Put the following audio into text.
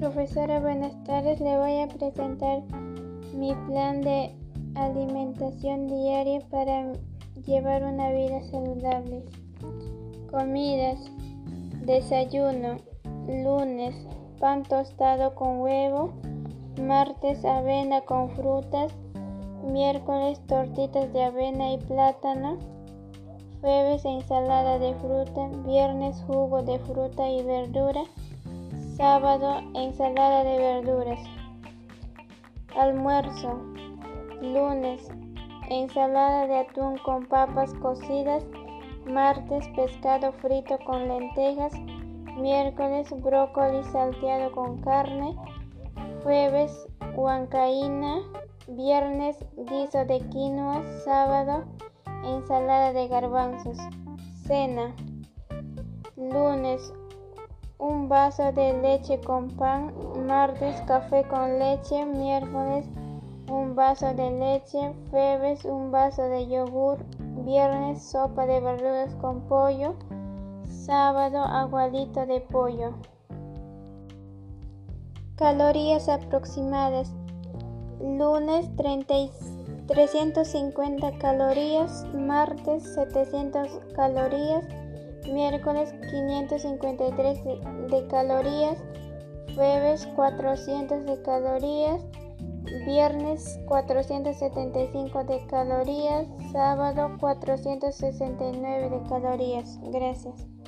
profesora, buenas tardes. Le voy a presentar mi plan de alimentación diaria para llevar una vida saludable. Comidas. Desayuno. Lunes, pan tostado con huevo. Martes, avena con frutas. Miércoles, tortitas de avena y plátano. Jueves, ensalada de fruta. Viernes, jugo de fruta y verdura. Sábado, ensalada de verduras. Almuerzo. Lunes, ensalada de atún con papas cocidas. Martes, pescado frito con lentejas. Miércoles, brócoli salteado con carne. Jueves, huancaína. Viernes, guiso de quinoa. Sábado, ensalada de garbanzos. Cena. Lunes, un vaso de leche con pan, martes café con leche, miércoles un vaso de leche, jueves un vaso de yogur, viernes sopa de verduras con pollo, sábado aguadito de pollo. Calorías aproximadas. Lunes 350 calorías, martes 700 calorías, miércoles 553 de, calorías, jueves 400 de calorías, viernes 475 de calorías, sábado 469 de calorías. Gracias.